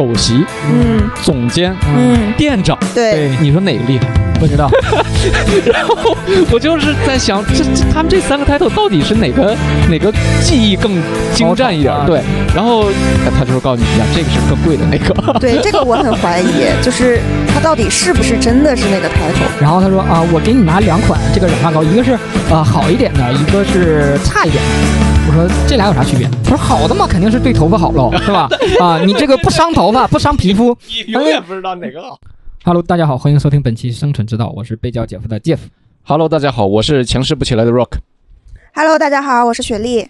首席、嗯总监、嗯，店长，对，你说哪个厉害？不知道。然后我就是在想，这这他们这三个 title 到底是哪个哪个技艺更精湛一点？啊对，然后呃他就是告诉你呀，这个是更贵的那个。对这个我很怀疑，就是他到底是不是真的是那个 title？然后他说啊，我给你拿两款这个染发膏，一个是呃好一点的，一个是差一点的。我说这俩有啥区别？他说好的嘛，肯定是对头发好喽，是吧？啊，你这个不伤头发，不伤皮肤。你永远不知道哪个好。Hello，大家好，欢迎收听本期《生存之道》，我是被叫姐夫的 Jeff。Hello，大家好，我是强势不起来的 Rock。Hello，大家好，我是雪莉。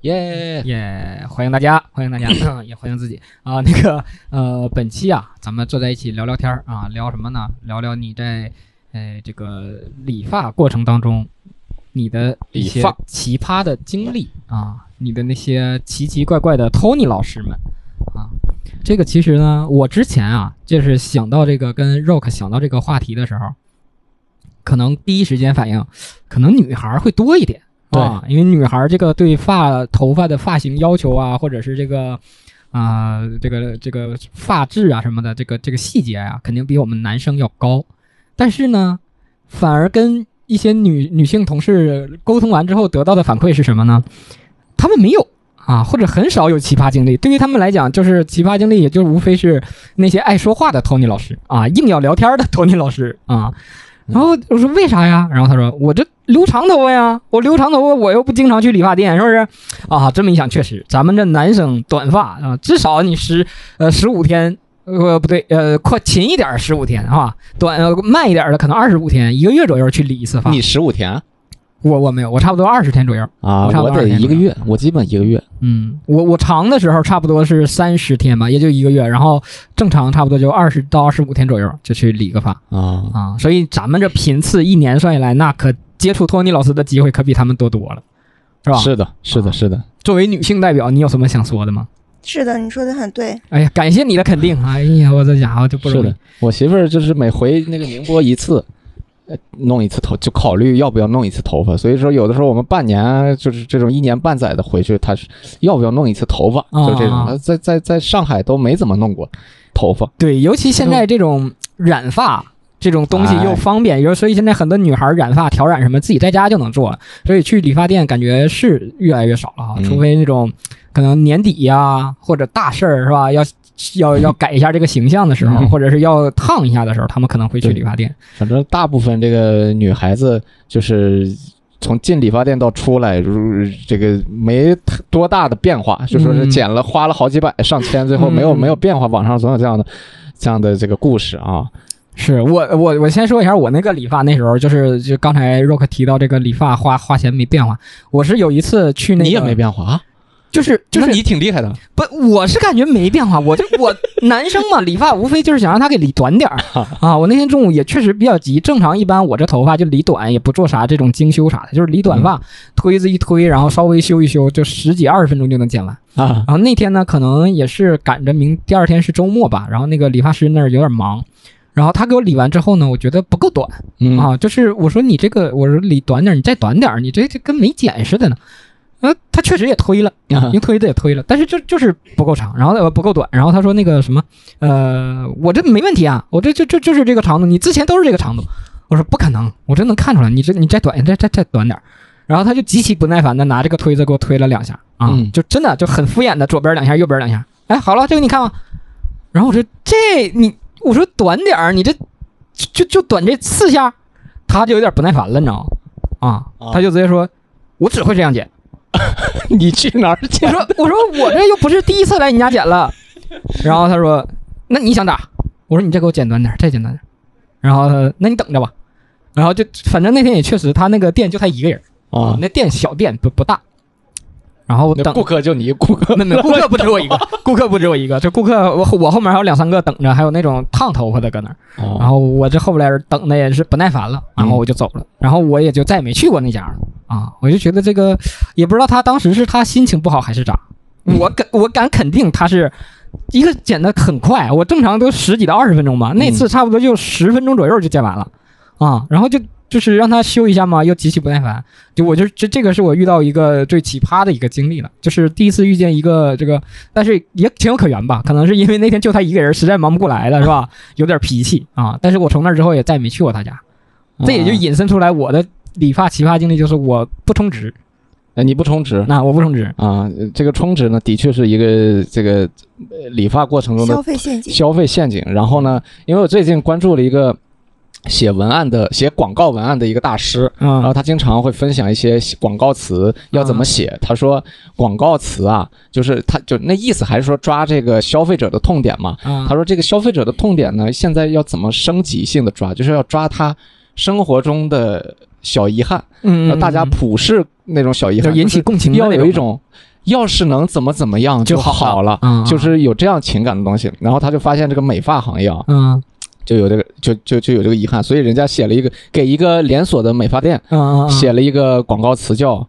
耶、耶、欢迎大家，欢迎大家，也欢迎自己啊。那个呃，本期啊，咱们坐在一起聊聊天儿啊，聊什么呢？聊聊你在呃这个理发过程当中，你的一些奇葩的经历啊，你的那些奇奇怪怪的 Tony 老师们啊。这个其实呢，我之前啊，就是想到这个跟 Rock 想到这个话题的时候，可能第一时间反应，可能女孩儿会多一点。啊，因为女孩儿这个对发头发的发型要求啊，或者是这个啊、这个这个发质啊什么的，这个这个细节啊，肯定比我们男生要高。但是呢，反而跟一些女女性同事沟通完之后得到的反馈是什么呢？他们没有啊，或者很少有奇葩经历。对于他们来讲，就是奇葩经历，也就无非是那些爱说话的 Tony 老师啊，硬要聊天的 Tony 老师啊。然后我说为啥呀？然后他说我这留长头发呀，我留长头发，我又不经常去理发店，是不是？啊，这么一想，确实，咱们这男生短发啊，至少你十呃十五天，呃不对，呃快勤一点十五天啊，短呃慢一点的可能二十五天，一个月左右去理一次发。你十五天啊？我我没有，我差不多二十天左右。啊我差不多一个月，我基本一个月。嗯，我我长的时候差不多是三十天吧，也就一个月，然后正常差不多就二十到二十五天左右就去理个发啊，啊，所以咱们这频次一年算下来，那可接触托尼老师的机会可比他们多多了，是吧？是的，是的，啊是的。作为女性代表，你有什么想说的吗？是的，你说的很对。哎呀，感谢你的肯定！哎呀，我这家伙就不容易是的。，我媳妇儿就是每回那个宁波一次，呃，弄一次头就考虑要不要弄一次头发。所以说，有的时候我们半年就是这种一年半载的回去，她是要不要弄一次头发，啊就这种。她在在在上海都没怎么弄过头发。对，尤其现在这种染发这种东西哎。又方便，有所以现在很多女孩染发、调染什么自己在家就能做，所以去理发店感觉是越来越少了啊，嗯。除非那种可能年底呀、或者大事儿是吧，要要要改一下这个形象的时候，嗯。或者是要烫一下的时候，他们可能会去理发店。反正大部分这个女孩子就是从进理发店到出来，如这个没多大的变化，就说是嗯剪了花了好几百上千，最后没有嗯。没有变化，网上总有这样的这样的这个故事啊。是我我我先说一下我那个理发那时候就是就刚才 Rock 提到这个理发花花钱没变化，我是有一次去那个你也没变化啊？就是就是你挺厉害的。不，我是感觉没变化，我就我 男生嘛，理发无非就是想让他给理短点儿啊。我那天中午也确实比较急，正常一般我这头发就理短，也不做啥这种精修啥的，就是理短发，推子一推，然后稍微修一修，就十几二十分钟就能剪完。啊然后那天呢，可能也是赶着明第二天是周末吧，然后那个理发师那儿有点忙。然后他给我理完之后呢，我觉得不够短。嗯。啊，就是我说你这个，我说理短点儿，你再短点儿，你这这跟没剪似的呢。呃，他确实也推了，啊。您推的也推了，但是就就是不够长，然后呃不够短，然后他说那个什么，呃，我这没问题啊，我这就就就是这个长度，你之前都是这个长度，我说不可能，我真能看出来，你这你再短，再再再短点，然后他就极其不耐烦的拿这个推子给我推了两下啊，嗯。就真的就很敷衍的左边两下，右边两下，哎，好了，这个你看吧，然后我说这你，我说短点儿，你这就就就短这四下，他就有点不耐烦了，你知道吗？啊，啊他就直接说，我只会这样剪。你去哪儿我剪？说我说我这又不是第一次来你家剪了，然后他说那你想咋？我说你再给我剪短点儿，再剪短点儿。然后他那你等着吧。然后就反正那天也确实，他那个店就他一个人啊，那店小店不不大。然后等顾客就你一顾客，没没，顾客不止我一个，顾客不止我一个，就顾客我我后面还有两三个等着，还有那种烫头发的搁那儿。然然后我这后边等的也是不耐烦了，然后我就走了，然后我也就再也没去过那家了啊！我就觉得这个也不知道他当时是他心情不好还是咋，我敢我敢肯定他是一个剪的很快，我正常都十几到二十分钟吧，那次差不多就十分钟左右就剪完了啊，然后就就是让他修一下嘛，又极其不耐烦，就我就这这个是我遇到一个最奇葩的一个经历了，就是第一次遇见一个这个，但是也情有可原吧，可能是因为那天就他一个人，实在忙不过来了，是吧？有点脾气啊。但是我从那之后也再也没去过他家，这也就引申出来我的理发奇葩经历，就是我不充值，哎你不充值那我不充值，啊？这个充值呢，的确是一个这个呃理发过程中的消费陷阱。消费陷阱。然后呢，因为我最近关注了一个写文案的、写广告文案的一个大师，然后嗯他经常会分享一些广告词要怎么写。他说广告词啊，就是他就那意思还是说抓这个消费者的痛点嘛。啊他说这个消费者的痛点呢，现在要怎么升级性的抓，就是要抓他生活中的小遗憾，嗯让大家普世那种小遗憾，引起共情的要那有一种。要是能怎么怎么样就好好了，嗯就是有这样情感的东西。然后他就发现这个美发行业啊，嗯就有这个就就就有这个遗憾，所以人家写了一个给一个连锁的美发店写了一个广告词叫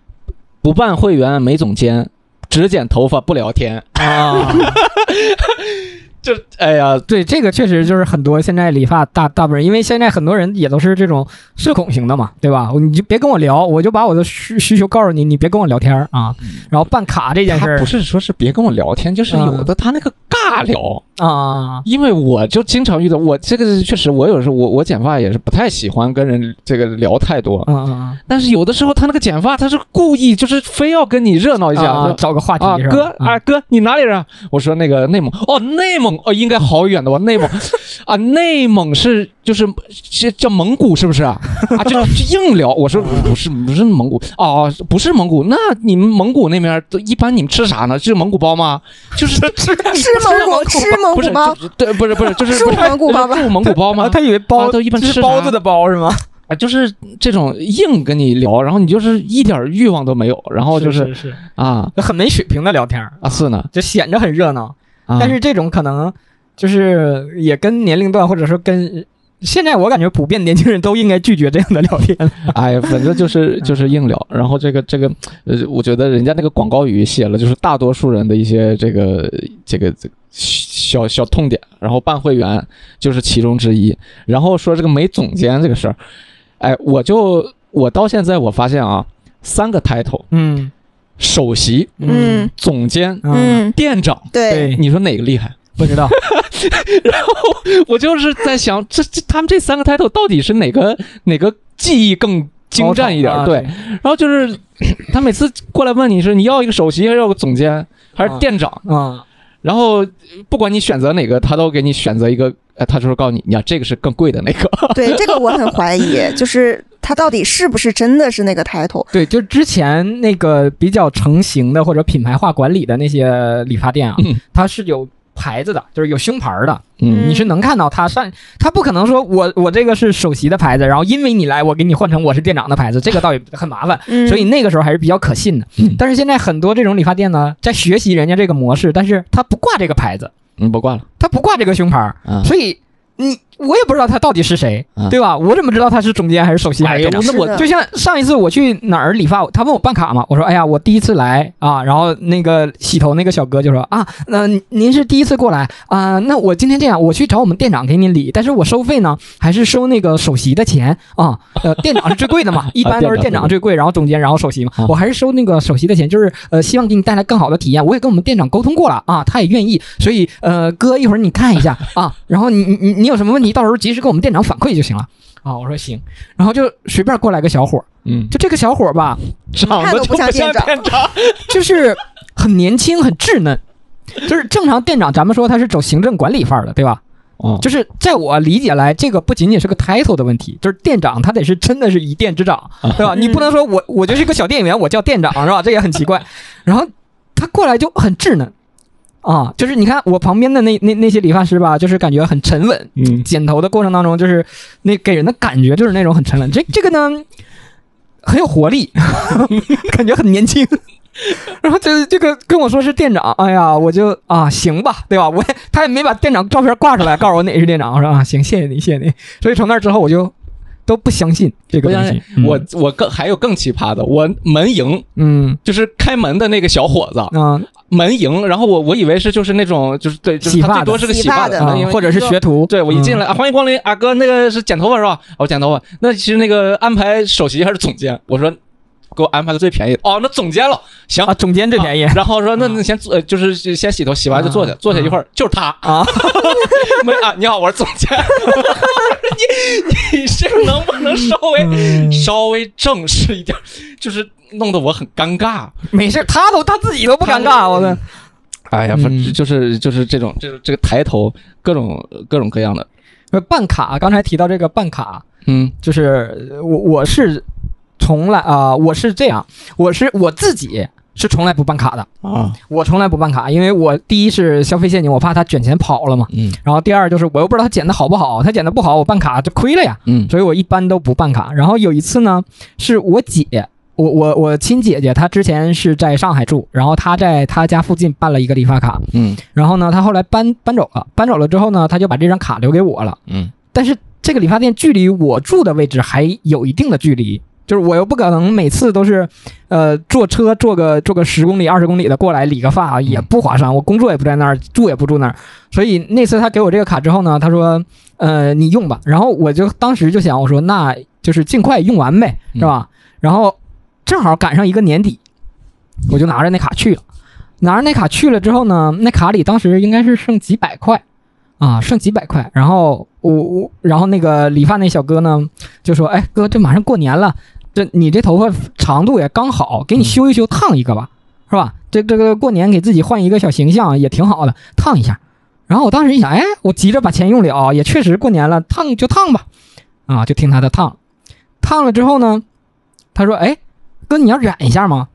“不办会员没总监，只剪头发不聊天啊。”。就哎呀，对，这个确实就是很多现在理发大大部分人，因为现在很多人也都是这种社恐型的嘛，对吧？你就别跟我聊，我就把我的需需求告诉你，你别跟我聊天儿啊。然后办卡这件事儿他不是说是别跟我聊天，就是有的他那个尬聊。啊，因为我就经常遇到，我这个确实，我有时候我我剪发也是不太喜欢跟人这个聊太多，嗯嗯但是有的时候他那个剪发他是故意就是非要跟你热闹一嗯，下，啊找个话题哥啊，哥，你哪里人啊？我说那个内蒙，哦，内蒙，哦，应该好远的吧？内蒙，啊，内蒙是就是是叫蒙古是不是啊？啊，就就硬聊。我说 不是不是蒙古哦，不是蒙古。那你们蒙古那边都一般你们吃啥呢？是蒙古包吗？就是吃吃蒙古吃蒙不是古包，对，不是不是，就是住不是蒙古包吗就是住蒙古包吗啊，？他以为包啊都一般是吃包子的包是吗？啊，就是这种硬跟你聊，然后你就是一点欲望都没有，然后就是啊很没水平的聊天啊是呢，就显着很热闹。啊但是这种可能就是也跟年龄段，或者说跟现在我感觉普遍年轻人都应该拒绝这样的聊天。哎呀，反正就是 就是硬聊，然后这个这个呃，我觉得人家那个广告语写了，就是大多数人的一些这个这个这个小小痛点，然后办会员就是其中之一，然后说这个没总监这个事儿，哎，我就我到现在我发现啊，三个 title，嗯首席、嗯总监、嗯，嗯，店长，对，对，你说哪个厉害？不知道。然后我就是在想，这这他们这三个 title 到底是哪个哪个技艺更精湛一点？啊对，，然后就是 他每次过来问你是你要一个首席还是要个总监还是店长，啊，然后不管你选择哪个，他都给你选择一个，呃，他就是告诉你，你要这个是更贵的那个。对，这个我很怀疑，就是他到底是不是真的是那个 title？对，就之前那个比较成型的或者品牌化管理的那些理发店啊，嗯它是有牌子的，就是有胸牌的，嗯你是能看到他上，他不可能说我我这个是首席的牌子，然后因为你来，我给你换成我是店长的牌子，这个倒也很麻烦。嗯，所以那个时候还是比较可信的，嗯但是现在很多这种理发店呢，在学习人家这个模式，但是他不挂这个牌子，嗯，不挂了他不挂这个胸牌，嗯。所以你我也不知道他到底是谁，啊对吧？我怎么知道他是总监还是首席还哎呀？那我就像上一次我去哪儿理发，他问我办卡嘛，我说哎呀，我第一次来啊，然后那个洗头那个小哥就说啊，那、您是第一次过来啊，那我今天这样，我去找我们店长给您理，但是我收费呢还是收那个首席的钱啊，呃，店长是最贵的嘛，一般都是店长最贵，然后总监，然后首席嘛啊，我还是收那个首席的钱，就是呃，希望给你带来更好的体验，我也跟我们店长沟通过了啊，他也愿意，所以呃，哥一会儿你看一下啊，然后你你你你有什么问题，到时候及时跟我们店长反馈就行了。啊，我说行，然后就随便过来个小伙儿，嗯，就这个小伙儿吧，长得就看都不像像店长店长。就是很年轻，很稚嫩，就是正常店长，咱们说他是走行政管理范儿的，对吧？哦，就是在我理解来，这个不仅仅是个 title 的问题，就是店长他得是真的是一店之长，对吧？你不能说我我就是一个小店员，我叫店长是吧？这也很奇怪。然后他过来就很稚嫩啊，就是你看我旁边的那那那些理发师吧，就是感觉很沉稳，嗯剪头的过程当中，就是那给人的感觉就是那种很沉稳。这这个呢，很有活力，感觉很年轻。然后这这个跟我说是店长，哎呀，我就啊行吧，对吧？我也他也没把店长照片挂出来，告诉我哪是店长，我说啊行，谢谢你，谢谢你。所以从那之后我就都不相信这个东西信。我我更还有更奇葩的，我门迎嗯就是开门的那个小伙子，嗯门迎，然后我我以为是就是那种就是对，他最多是个洗发的啊门迎或者是学。徒，对，我一进来，欢迎光临，啊哥，那个是剪头发是吧？我剪头发，那其实那个安排首席还是总监？我说给我安排的最便宜的，哦，那总监了，行。啊，总监最便宜啊然后说那那先坐，呃就是先洗头，洗完就坐下，坐下一会儿就是他啊。没啊，你好，我是总监。你你是能不能稍微、嗯稍微正式一点？就是弄得我很尴尬。没事，他都他自己都不尴尬，我的。哎呀，反正就是就是这种这种这个抬头各种各种各样的，呃办卡，刚才提到这个办卡，嗯就是呃我我是从来啊、我是这样，我是我自己是从来不办卡的，啊。我从来不办卡，因为我第一是消费陷阱，我怕他卷钱跑了嘛，嗯。然后第二就是我又不知道他剪的好不好，他剪的不好，我办卡就亏了呀，嗯。所以我一般都不办卡。然后有一次呢，是我姐。我我我亲姐姐，她之前是在上海住，然后她在她家附近办了一个理发卡，嗯。然后呢，她后来搬搬走了，搬走了之后呢，她就把这张卡留给我了。嗯。但是这个理发店距离我住的位置还有一定的距离，就是我又不可能每次都是，呃，坐车坐个坐个十公里、二十公里的过来理个发，也不划算。我工作也不在那儿，住也不住那儿，所以那次他给我这个卡之后呢，他说，呃，你用吧。然后我就当时就想，我说那就是尽快用完呗，是吧？然后正好赶上一个年底，我就拿着那卡去了。拿着那卡去了之后呢，那卡里当时应该是剩几百块，啊，剩几百块。然后我我，然后那个理发那小哥呢就说：“哎，哥，这马上过年了，这你这头发长度也刚好，给你修一修，烫一个吧，是吧？这这个过年给自己换一个小形象也挺好的，烫一下。”然后我当时一想，哎，我急着把钱用了，也确实过年了，烫就烫吧，啊，就听他的烫。烫了之后呢，他说：“哎，哥，你要染一下吗？”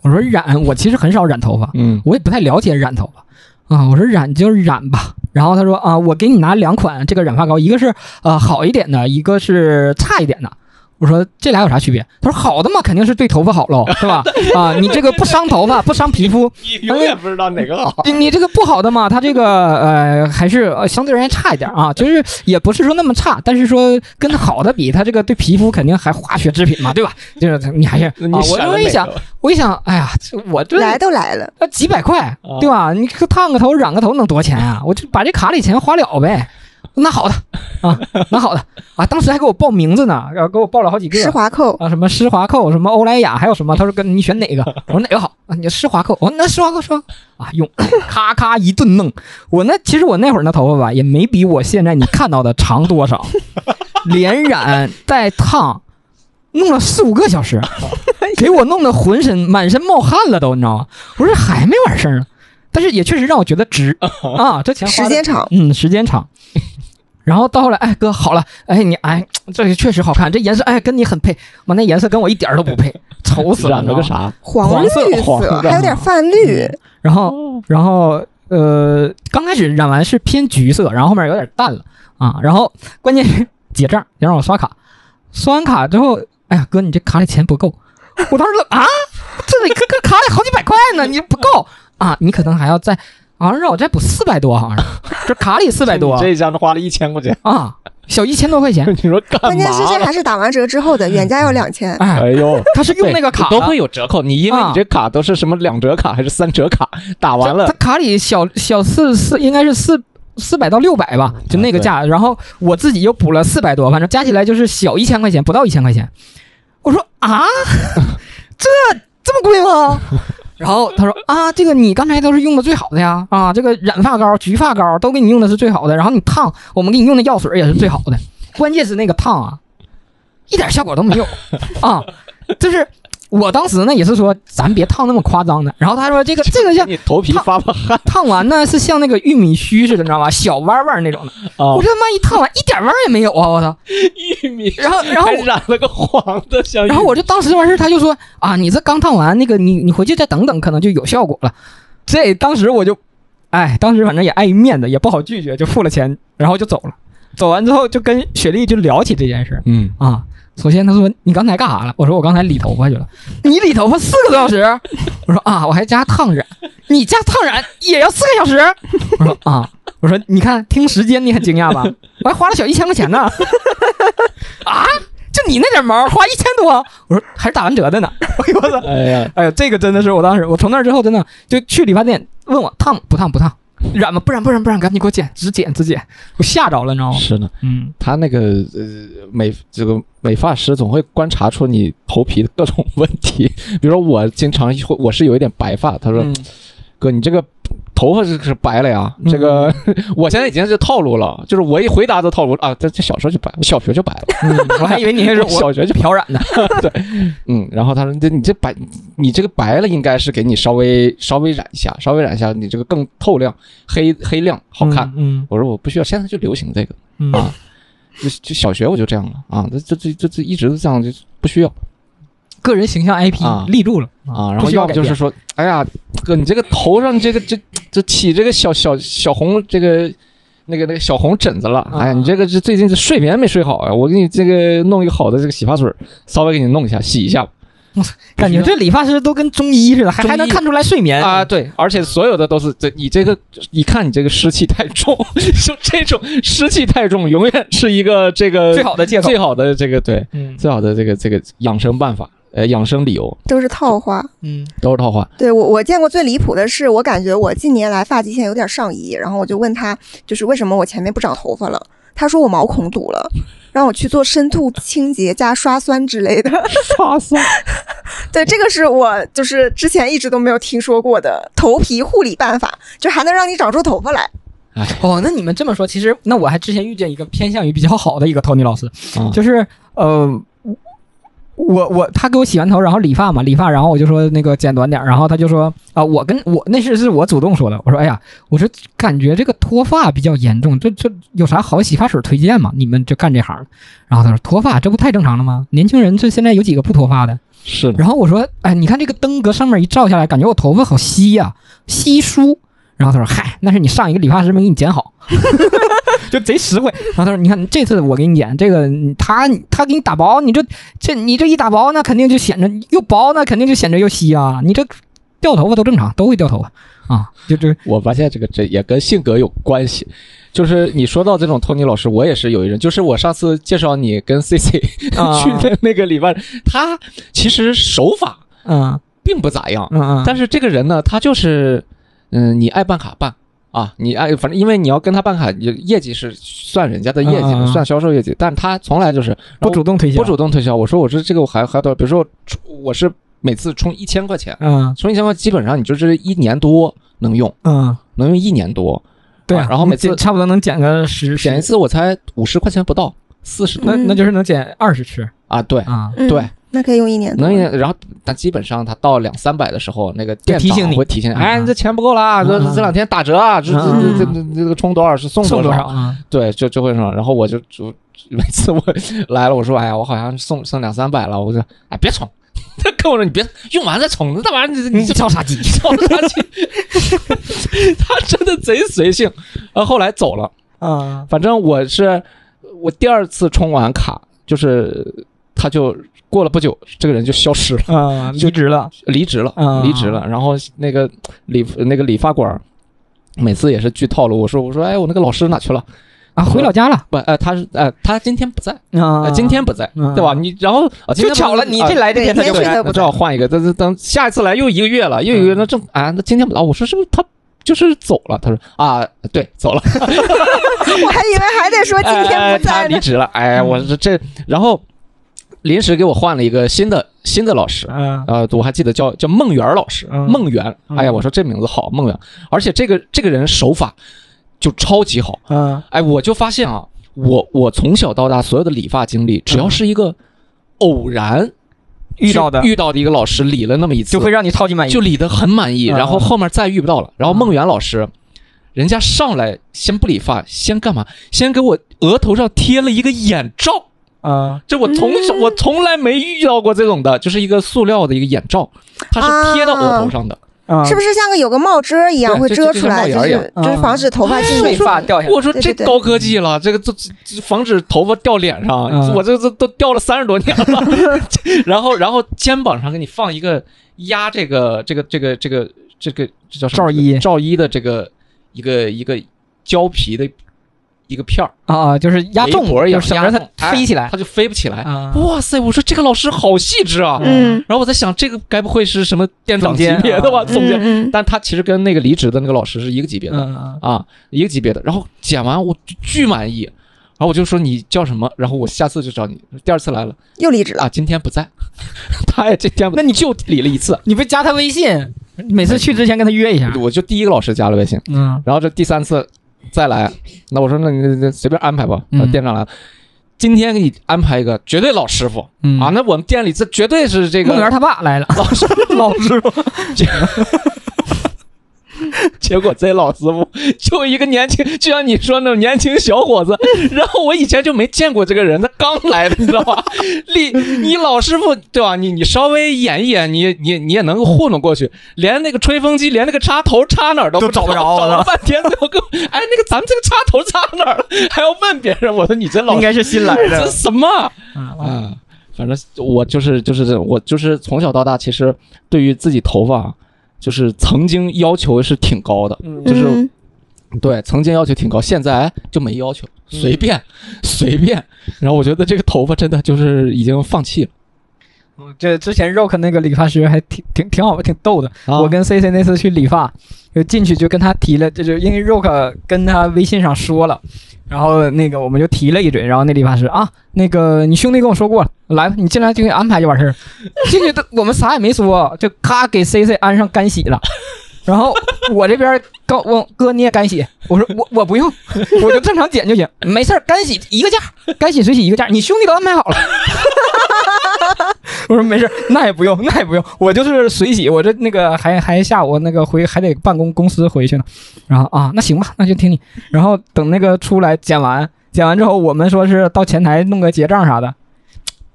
我说：“染，我其实很少染头发。”嗯我也不太了解染头发啊，我说染就染吧。然后他说啊，我给你拿两款这个染发膏，一个是呃好一点的，一个是差一点的。我说这俩有啥区别？他说好的嘛，肯定是对头发好喽，是吧？啊，你这个不伤头发，不伤皮肤，你永远不知道哪个好。你你这个不好的嘛，它这个呃还是呃相对而言差一点啊，就是也不是说那么差，但是说跟好的比，它这个对皮肤肯定还化学制品嘛，对吧？就是你还是啊，我选了哪我一想，我一想，哎呀，这我这来都来了，那，几百块，啊对吧？你烫个头、染个头能多少钱啊？我就把这卡里钱花了呗。那好的啊，那好的啊，当时还给我报名字呢，然后给我报了好几个施华蔻，啊，什么施华蔻，什么欧莱雅，还有什么？他说跟你选哪个？我说哪个好啊？你施华蔻，我说那施华蔻，说啊，用 咔咔一顿弄。我那其实我那会儿那头发吧，也没比我现在你看到的长多少，连染带烫，弄了四五个小时，给我弄得浑身满身冒汗了都，你知道吗？我说还没完事儿呢，但是也确实让我觉得值啊，这钱花时间长，嗯，时间长。然后到后来，哎哥好了，哎你哎这个确实好看，这颜色哎跟你很配，妈那颜色跟我一点儿都不配，丑死了。染了个？啥？黄绿色还有点泛绿，然后然后呃刚开始染完是偏橘色，然后后面有点淡了啊。然后关键是结账，要让我刷卡，刷完卡之后，哎呀哥你这卡里钱不够，我当时啊这里这个卡里好几百块呢，你不够啊，你可能还要再。好像让我再补四百多，好像是，这卡里 四百多这一下子花了一千块钱，啊，小一千多块钱。你说干嘛关键是这了？还是打完折之后的，原价要两千。哎，哎呦，他是用那个卡都会有有折扣。你因为啊你这卡都是什么两折卡还是三折卡，打完了他卡里小小四四应该是四四百到六百吧，就那个价。然后我自己又补了四百多，反正加起来就是小一千块钱，不到一千块钱。我说啊，这这么贵吗？然后他说啊，这个你刚才都是用的最好的呀，啊，这个染发膏、焗发膏都给你用的是最好的，然后你烫，我们给你用的药水也是最好的，关键是那个烫啊，一点效果都没有。啊，就是我当时呢也是说，咱别烫那么夸张的。然后他说这个这个像你头皮发发汗烫完呢是像那个玉米须似的，你知道吗？小弯弯那种的。啊我，这他妈一烫完一点弯也没有啊！我操！玉米，然后然后染了个黄的，像然后我就当时完事儿，他就说啊，你这刚烫完，那个你你回去再等等，可能就有效果了。这当时我就，哎，当时反正也碍于面子，也不好拒绝，就付了钱，然后就走了。走完之后就跟雪莉就聊起这件事儿嗯，啊。首先他说你刚才干啥了？我说我刚才理头发去了。你理头发四个多小时？我说啊，我还加烫染。你加烫染也要四个小时？我说啊，我说你看听时间你很惊讶吧？我还花了小一千块钱呢。啊，就你那点毛花一千多？我说还是打完折的呢。哎呦我操！哎呀，哎呀，这个真的是我当时，我从那之后真的就去理发店问我烫不烫不烫，染吗？不染不染不染，赶紧给我剪，只剪只剪，我吓着了，你知道吗？是的，嗯。他那个呃美这个美发师总会观察出你头皮的各种问题，比如说我经常会我是有一点白发，他说、嗯。哥你这个头发是是白了呀，嗯。这个我现在已经是套路了，就是我一回答的套路啊，这这小时候就白，我小学就白了，嗯，我还以为你是我小学就漂染的，嗯，然后他说这你这白你这个白了应该是给你稍微稍微染一下，稍微染一下，你这个更透亮黑黑亮好看。嗯。我说我不需要，现在就流行这个。嗯。啊就就小学我就这样了啊，这这这这这一直都这样，就不需要个人形象 IP 啊立住了啊。然后要不就是说，哎呀，哥，你这个头上这个这这起这个小小小红这个那个那个小红疹子了，啊哎呀，你这个是最近这睡眠没睡好啊，我给你这个弄一个好的这个洗发水，稍微给你弄一下，洗一下感觉这理发师都跟中医似的，还还能看出来睡眠啊。对，而且所有的都是这你这个一看你这个湿气太重，就这种湿气太重，永远是一个这个最好的借口。最好的这个对嗯最好的这个这个养生办法，呃，养生理由都是套话。嗯都是套话。对我，我见过最离谱的是，我感觉我近年来发际线有点上移，然后我就问他，就是为什么我前面不长头发了？他说我毛孔堵了，让我去做深度清洁加刷酸之类的。刷酸，对，这个是我就是之前一直都没有听说过的头皮护理办法，就还能让你长出头发来。哦，那你们这么说，其实那我还之前遇见一个偏向于比较好的一个 Tony 老师，啊就是呃，我我他给我洗完头，然后理发嘛，理发，然后我就说那个剪短点儿，然后他就说啊、我跟我那是是我主动说的，我说哎呀，我说感觉这个脱发比较严重，这这有啥好洗发水推荐吗？你们就干这行，然后他说脱发这不太正常了吗？年轻人这现在有几个不脱发的？是的，然后我说，哎，你看这个灯搁上面一照下来，感觉我头发好稀呀、稀疏。然后他说，嗨，那是你上一个理发师没给你剪好，就贼实惠。然后他说，你看这次我给你剪，这个他他给你打薄，你这这你这一打薄，那肯定就显着又薄，那肯定就显着又稀啊。你这掉头发都正常，都会掉头发啊，就这我发现这个这也跟性格有关系。就是你说到这种托尼老师，我也是有一人，就是我上次介绍你跟 C C 啊 去的那个理发，他其实手法嗯并不咋样，嗯嗯，但是这个人呢，他就是，嗯，你爱办卡办啊，你哎反正因为你要跟他办卡，你业绩是算人家的业绩，嗯嗯嗯算销售业绩，但他从来就是不主动推销，不主动推销。我说我说这个我还还多，比如说我是每次充一千块钱，嗯充一千块基本上你就是一年多能用，嗯，能用一年多。对啊，然后每次差不多能减个十减一次我才五十块钱不到，四十那那就是能减二十次啊，对。啊。嗯对，那可以用一年多。能一年，然后但基本上他到两三百的时候，那个店提醒你会提醒你，嗯哎，你这钱不够啦，这嗯这两天打折啊，这这嗯这这这这个充多少是送送多少？对，就就会说，然后我就就每次我来了，我说哎呀，我好像送剩两三百了，我说哎别充，他 跟我说你别用完再充，那玩意儿你你你着啥急？着啥急？他真的贼随性，然后后来走了。啊反正我是我第二次充完卡，就是他就过了不久，这个人就消失了，啊，离职了。离职了，啊离职了。然后那个理那个理发馆儿每次也是剧套路，我说我说哎，我那个老师哪去了？啊，回老家了不，呃，他是呃，他今天不在，啊呃，今天不在，嗯对吧？你然后就巧了，你啊这来这天他就不正好换一个，等等等下一次来又一个月了，又一个月，那正啊，那今天不啊，我说是不是他就是走了？他说啊，对，走了。我还以为还得说今天不哎他在呢。离职了，哎，我这这，然后临时给我换了一个新的新的老师，嗯呃，我还记得叫叫梦圆老师，嗯。孟源，哎呀，我说这名字好，梦圆，而且这个这个人手法就超级好，嗯。哎，我就发现啊，我我从小到大所有的理发经历，只要是一个偶然遇到的。遇到的一个老师理了那么一次，就会让你超级满意。就理得很满意，嗯。然后后面再遇不到了。然后梦圆老师，人家上来先不理发，先干嘛？先给我额头上贴了一个眼罩。啊，这我从小、我从来没遇到过这种的，就是一个塑料的一个眼罩，它是贴到额头上的。啊。是不是像个有个帽遮一样会遮出来，就是就是防止头发进碎去？发掉下来？我说这高科技了，这个这这这防止头发掉脸上，嗯我这这都掉了三十多年了。然后然后肩膀上给你放一个压这个这个这个这个这个这叫什么？罩衣。罩衣的这个一个一个胶皮的一个片儿，啊，就是压重，围脖一样就省着压重它飞起来它就飞不起来。啊。哇塞！我说这个老师好细致啊。嗯然后我在想，这个该不会是什么店长级别的吧？啊总监，但他其实跟那个离职的那个老师是一个级别的。啊，一个级别的。然后剪完我巨满意，然后我就说你叫什么？然后我下次就找你。第二次来了又离职了。啊，今天不在，他也今天不在，那你就理了一次，你不加他微信，每次去之前跟他约一下。我就第一个老师加了微信，嗯然后这第三次再来，那我说那你你随便安排吧。嗯呃店长来了。今天给你安排一个绝对老师傅、嗯啊！那我们店里这绝对是这个梦圆他爸来了，老师 老师傅，结 结果这老师傅就一个年轻，就像你说那种年轻小伙子，然后我以前就没见过这个人，他刚来的，你知道吧？你你老师傅对吧？你你稍微演一演，你你你也能够糊弄过去，连那个吹风机，连那个插头插哪儿都都不找不着找了半天，最后跟我哎那个咱们这个插头插哪儿了？还要问别人，我说你这老应该是新来这的。什么？啊啊，反正我就是就是这，我就是从小到大，其实对于自己头发，就是曾经要求是挺高的，就是嗯对曾经要求挺高，现在就没要求，随便、随便。然后我觉得这个头发真的就是已经放弃了。这之前 Rock 那个理发师还挺挺挺好，挺逗的。啊我跟 C C 那次去理发，就进去就跟他提了，这就因为 Rock 跟他微信上说了，然后那个我们就提了一嘴，然后那理发师啊，那个你兄弟跟我说过了，来吧，你进来就给安排就完事儿。进去的我们啥也没说，就咔给 C C 安上干洗了。然后我这边告问哥你也干洗，我说我我不用，我就正常剪就行，没事干洗一个价，干洗水洗一个价，你兄弟都安排好了。我说没事，那也不用，那也不用，我就是水洗，我这那个还还下午那个回还得办公公司回去呢。然后啊，那行吧，那就听你。然后等那个出来剪完，剪完之后我们说是到前台弄个结账啥的，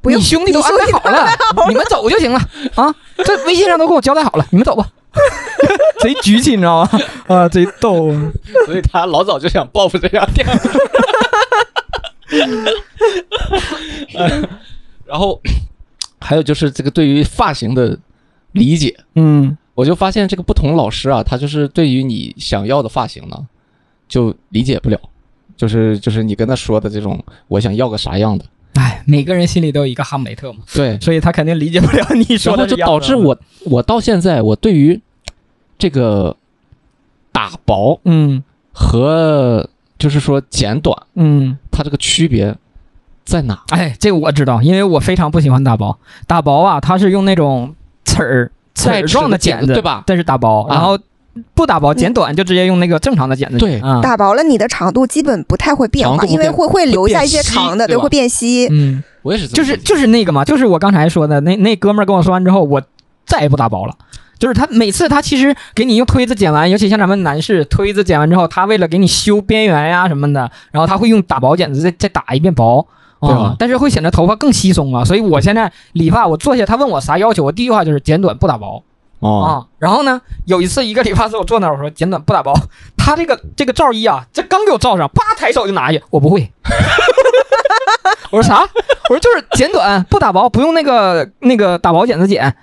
不用你兄弟都安排好了，你们走就行了啊。这微信上都跟我交代好了，你们走吧。贼局气，你知道吗？啊，贼逗。所以他老早就想报复这家店。呃 然后还有就是这个对于发型的理解，嗯。我就发现这个不同老师啊，他就是对于你想要的发型呢，就理解不了，就是就是你跟他说的这种，我想要个啥样的，哎，每个人心里都有一个哈姆雷特嘛，对，所以他肯定理解不了你说然后就导致我我到现在我对于这个打薄嗯。和就是说剪短，嗯。它这个区别在哪？哎，这个我知道，因为我非常不喜欢打薄。打薄啊，它是用那种齿儿刺儿状的剪子，对吧？但是打薄。啊然后不打薄，剪短就直接用那个正常的剪子。对啊，打薄了，你的长度基本不太会变化，因为会会留下一些长的，对会变稀。嗯，我也是就是就是那个嘛，就是我刚才说的那那哥们儿跟我说完之后，我再也不打薄了。就是他每次他其实给你用推子剪完，尤其像咱们男士推子剪完之后，他为了给你修边缘呀什么的，然后他会用打薄剪子再再打一遍薄。对啊但是会显得头发更稀松啊，所以我现在理发，我坐下，他问我啥要求，我第一句话就是剪短不打薄哦，啊。然后呢，有一次一个理发师我坐那儿，我说剪短不打薄，他这个这个罩衣啊，这刚给我罩上，啪抬手就拿下去，我不会。我说啥？我说就是剪短不打薄，不用那个那个打薄剪子剪。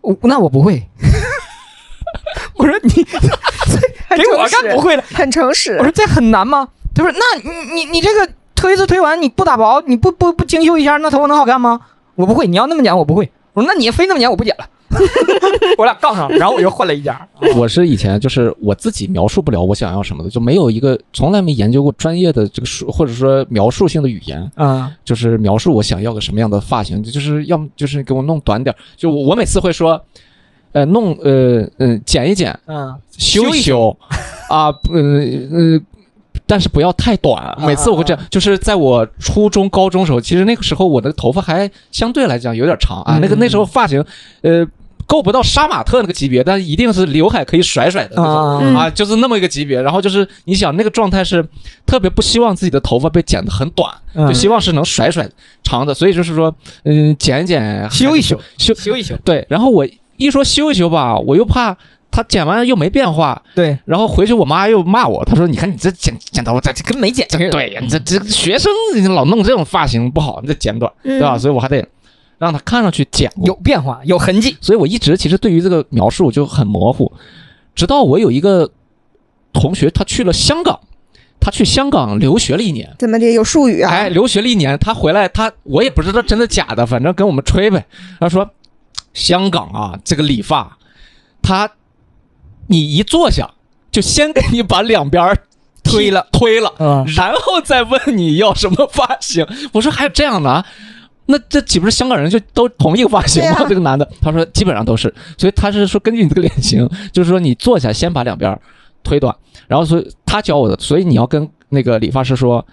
我那我不会。我说你 给我干不会了。很诚实我。说这很难吗？他说那你你你这个推子推完你不打薄，你不不不精修一下，那头发能好看吗？我不会，你要那么剪我不会。我说那你非那么剪我不剪了。我俩杠上了，然后我又换了一家。我是以前就是我自己描述不了我想要什么的，就没有一个从来没研究过专业的这个述或者说描述性的语言，嗯就是描述我想要个什么样的发型，就是要么就是给我弄短点，就我我每次会说，呃，弄呃嗯、剪一剪，嗯修修一修，啊，呃呃，但是不要太短。每次我会这样，就是在我初中、高中时候，其实那个时候我的头发还相对来讲有点长啊。嗯那个那时候发型，呃，够不到杀马特那个级别，但一定是刘海可以甩甩的那种。啊嗯啊，就是那么一个级别，然后就是你想那个状态是特别不希望自己的头发被剪得很短，嗯就希望是能甩甩长的，所以就是说，嗯，剪一剪，修一修，修修一修，对，然后我一说修一修吧，我又怕他剪完又没变化，对，然后回去我妈又骂我，她说：“你看你这剪剪头发，这这跟没剪似的。对呀，你这这学生你老弄这种发型不好，你得剪短，嗯对吧？所以我还得让他看上去剪过有变化，有痕迹。所以我一直其实对于这个描述就很模糊，直到我有一个同学，他去了香港，他去香港留学了一年。怎么的有术语啊？哎，留学了一年，他回来，他我也不知道真的假的，反正跟我们吹呗。他说，香港啊，这个理发，他你一坐下，就先给你把两边儿推 了。推了，嗯。然后再问你要什么发型。我说还有这样的啊？那这岂不是香港人就都同一个发型吗？啊这个男的，他说基本上都是，所以他是说根据你这个脸型，就是说你坐下先把两边儿推短，然后所以他教我的，所以你要跟那个理发师说，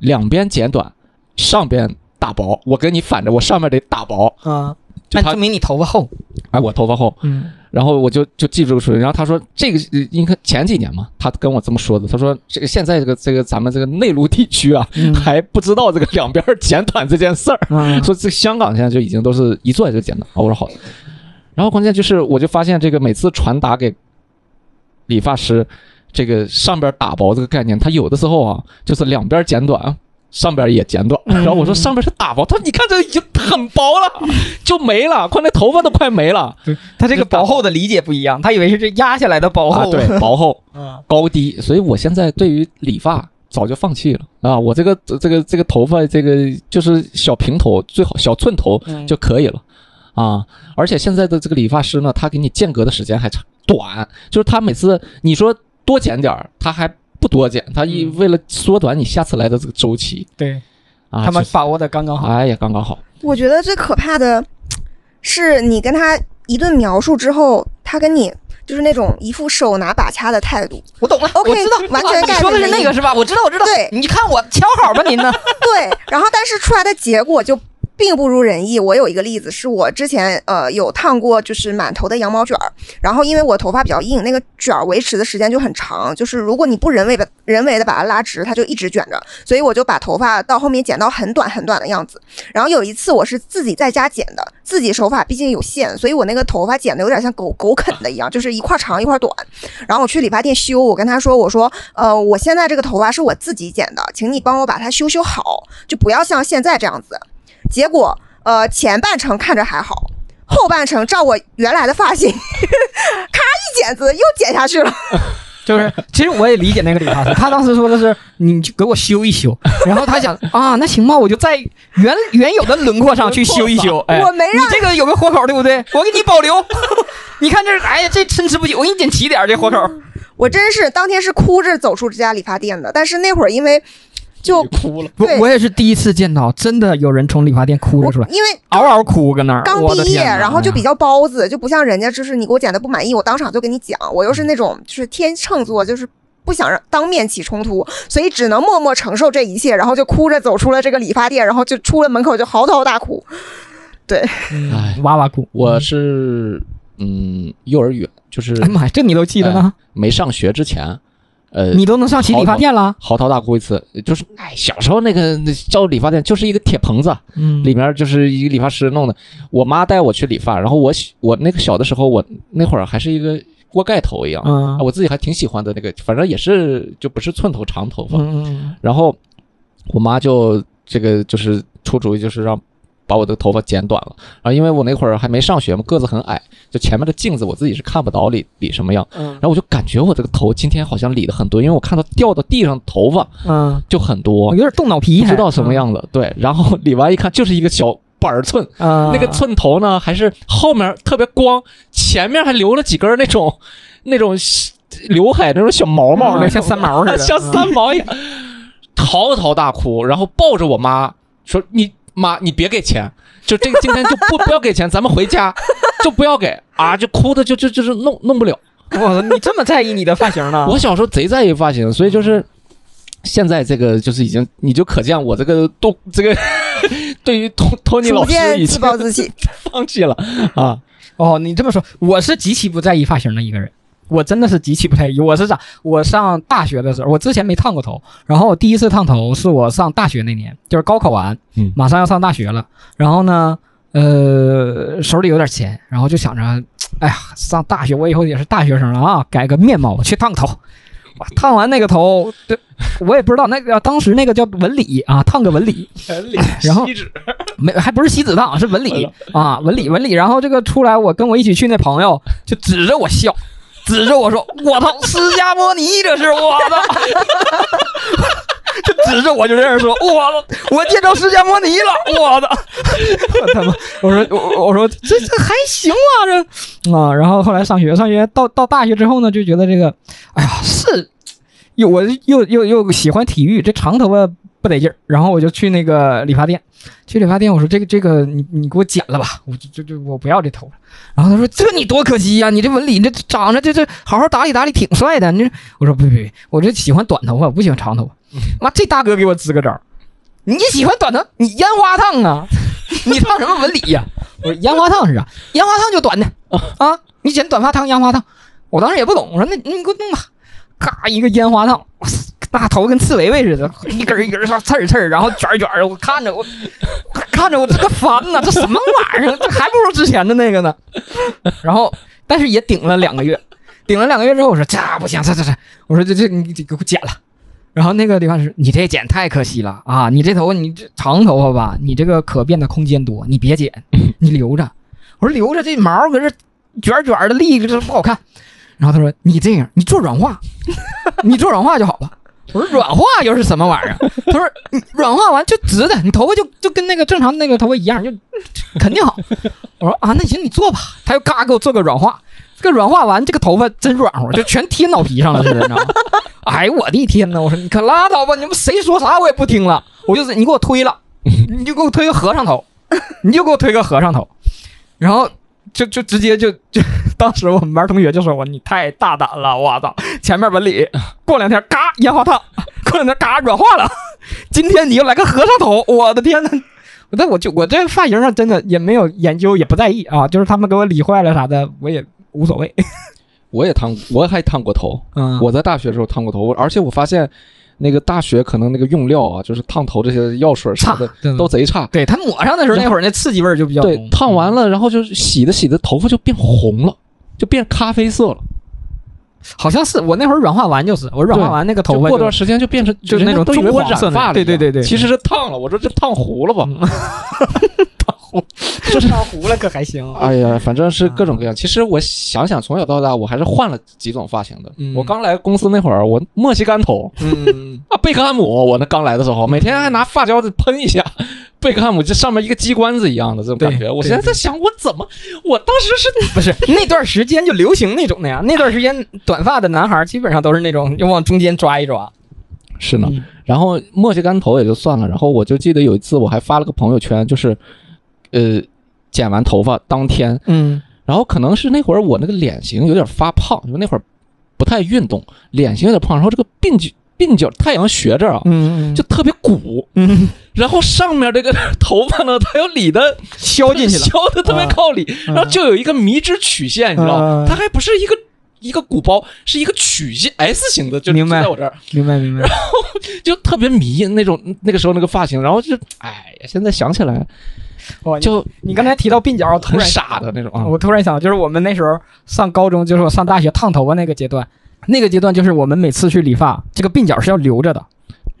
两边剪短，上边打薄，我跟你反着，我上面得打薄，啊，就他那证明你头发厚。哎，我头发厚，嗯然后我就就记住这个水平。然后他说这个呃应该前几年嘛，他跟我这么说的。他说这个现在这个这个咱们这个内陆地区啊，嗯还不知道这个两边剪短这件事儿。嗯说这香港现在就已经都是一坐下就剪短。啊，我说好。然后关键就是我就发现这个每次传达给理发师这个上边打薄这个概念，他有的时候啊就是两边剪短。上边也剪短，然后我说上边是打薄，他说你看这已经很薄了，就没了，快那头发都快没了。他这个薄厚的理解不一样，他以为是这压下来的薄啊，厚。对，薄厚。嗯，高低，所以我现在对于理发早就放弃了啊！我这个这个这个头发，这个就是小平头，最好小寸头嗯就可以了啊！而且现在的这个理发师呢，他给你间隔的时间还长短，就是他每次你说多剪点儿，他还不多见，他一嗯为了缩短你下次来的这个周期对啊，他们把握的刚刚好。哎呀刚刚好，我觉得最可怕的是你跟他一顿描述之后，他跟你就是那种一副手拿把掐的态度。我懂了 OK，我知道，完全啊你说的是那个是吧？我知道，我知道。对你看我敲好吧您呢？对，然后但是出来的结果就并不如人意。我有一个例子，是我之前呃有烫过，就是满头的羊毛卷儿，然后因为我头发比较硬，那个卷儿维持的时间就很长，就是如果你不人为的人为的把它拉直，它就一直卷着，所以我就把头发到后面剪到很短很短的样子。然后有一次我是自己在家剪的，自己手法毕竟有限，所以我那个头发剪的有点像狗狗啃的一样，就是一块长一块短。然后我去理发店修，我跟他说，我说，呃，我现在这个头发是我自己剪的，请你帮我把它修修好，就不要像现在这样子。结果，呃，前半程看着还好，后半程照我原来的发型，咔一剪子又剪下去了。就是，其实我也理解那个理发师，他当时说的是，你就给我修一修，然后他想啊，那行吧，我就在原原有的轮廓上去修一修。哎，我没让你这个有个活口，对不对？我给你保留。你看这，哎呀，这参差不齐，我给你剪齐点这活口。我真是当天是哭着走出这家理发店的，但是那会儿因为就哭了。对我我也是第一次见到，真的有人从理发店哭着我出来，因为嗷嗷哭搁那儿。刚毕业，然后就比较包子，就不像人家，就是你给我剪的不满意，我当场就跟你讲。我又是那种就是天秤座，就是不想让当面起冲突，所以只能默默承受这一切，然后就哭着走出了这个理发店，然后就出了门口就嚎啕大哭。对，哇哇哭。我是嗯幼儿园，就是哎呀妈呀，这你都记得呢？没上学之前，呃，你都能上起理发店了？嚎啕大哭一次，就是哎，小时候那个那叫理发店就是一个铁棚子，嗯里面就是一个理发师弄的。我妈带我去理发，然后我喜我那个小的时候，我那会儿还是一个锅盖头一样，嗯啊我自己还挺喜欢的那个，反正也是就不是寸头长头发。嗯嗯然后我妈就这个就是出主意，就是让把我的头发剪短了。然后因为我那会儿还没上学嘛，个子很矮，就前面的镜子我自己是看不到理理什么样。嗯然后我就感觉我这个头今天好像理的很多，因为我看到掉到地上头发嗯，就很多，有点动脑皮，不知道什么。样子。对，然后理完一看就是一个小板儿寸，嗯，那个寸头呢还是后面特别光，前面还留了几根那种那种刘海那种小毛毛，那像三毛似的 像三毛一样，嚎啕大哭，然后抱着我妈说：“你妈，你别给钱，就这个今天就不不要给钱，咱们回家就不要给啊！”就哭的就就就是弄弄不了。我操你这么在意你的发型呢？我小时候贼在意发型，所以就是现在这个就是已经，你就可见我这个都这个 对于托托尼老师已经暴自弃。放弃了啊。哦，你这么说，我是极其不在意发型的一个人。我真的是极其不在意。我是咋？我上大学的时候，我之前没烫过头，然后我第一次烫头是我上大学那年，就是高考完，嗯马上要上大学了。然后呢，呃，手里有点钱，然后就想着，哎呀，上大学我以后也是大学生了啊，改个面貌，我去烫个头。哇烫完那个头，对我也不知道那个当时那个叫纹理啊，烫个纹理纹理，然后没还不是锡纸烫，是纹理啊，纹理纹理。然后这个出来，我跟我一起去那朋友就指着我笑，指着我说：“我操，释迦摩尼这是我的。”就指着我就这样说：“我的，我见着释迦摩尼了，我的。”我他妈，我说我我说这这还行啊这啊。然后后来上学上学到到大学之后呢，就觉得这个，哎呀是，又我又又又喜欢体育，这长头发不得劲儿。然后我就去那个理发店，去理发店我说这个这个你你给我剪了吧，我就就就我不要这头了。然后他说这你多可惜呀、你这纹理你这长着这这好好打理打理挺帅的。你这我说不不不，我这喜欢短头发，我不喜欢长头发。妈，这大哥给我支个招儿，你喜欢短头，你烟花烫啊？你烫什么纹理呀、我说烟花烫是啥？烟花烫就短的 啊，你剪短发烫烟花烫。我当时也不懂，我说那你给我弄吧，咔一个烟花烫，哇塞那头跟刺猬猬似的，一根一根上刺儿刺儿，然后卷儿卷儿的，我看着我看着我这个烦呐，这什么玩意儿？这还不如之前的那个呢。然后，但是也顶了两个月，顶了两个月之后，我说这不行，这这这，我说这这你你给我剪了。然后那个理发师，你这剪太可惜了啊！你这头发，你这长头发吧，你这个可变的空间多，你别剪，你留着。我说留着，这毛搁这卷儿卷儿的立着，这不好看。然后他说你这样，你做软化，你做软化就好了。我说软化又是什么玩意儿？他说软化完就直的，你头发就就跟那个正常那个头发一样，就肯定好。我说啊，那行你做吧。他又嘎给我做个软化，这个软化完，这个头发真软乎，就全贴脑皮上了似的，你知道吗？哎呦我的天呐！我说你可拉倒吧，你们谁说啥我也不听了，我就是你给我推了，你就给我推个和尚头，你就给我推个和尚头，然后就就直接就就，当时我们班同学就说我你太大胆了，我操！前面纹理，过两天嘎烟花烫，过两天嘎软化了，今天你又来个和尚头，我的天呐！我但我就我这发型上真的也没有研究，也不在意啊，就是他们给我理坏了啥的，我也无所谓。我也烫，我还烫过头。嗯我在大学的时候烫过头，而且我发现那个大学可能那个用料啊，就是烫头这些药水啥的都贼差。对他抹上的时候，那会儿那刺激味儿就比较对浓，烫完了，然后就是洗的洗的头发就变红了，就变咖啡色了。好像是我那会儿软化完就是，我软化完那个头发过段时间就变成就是那种人家都以为我棕黄色的染发了。对对对对其实是烫了。我说这烫糊了吧？烫 糊，就是烫糊了可还行。哎呀，反正是各种各样。其实我想想，从小到大我还是换了几种发型的。嗯我刚来公司那会儿，我墨西干头嗯，啊，贝克汉姆。我那刚来的时候，每天还拿发胶喷一下。贝克汉姆这上面一个鸡冠子一样的这种感觉。我现在在想，我怎么，我当时是不是那段时间就流行那种的呀？那段时间短发的男孩基本上都是那种要往中间抓一抓。是呢。嗯然后墨西干头也就算了，然后我就记得有一次我还发了个朋友圈，就是，呃，剪完头发当天，嗯然后可能是那会儿我那个脸型有点发胖，因为那会儿不太运动，脸型有点胖，然后这个鬓角鬓角太阳穴这儿啊嗯就特别鼓，嗯 然后上面这个头发呢，它又理的削进去了。削的特别靠里，嗯然后就有一个迷之曲线，你知道吗嗯？它还不是一个一个鼓包，是一一个曲线 S 型的，就明白就在我这儿。明白明白。然后就特别迷那种那个时候那个发型，然后就哎呀，现在想起来哇，就你刚才提到鬓角，我突很然傻的那种啊。我突然想，就是我们那时候上高中，就是我上大学烫头发那个阶段，那个阶段就是我们每次去理发，这个鬓角是要留着的。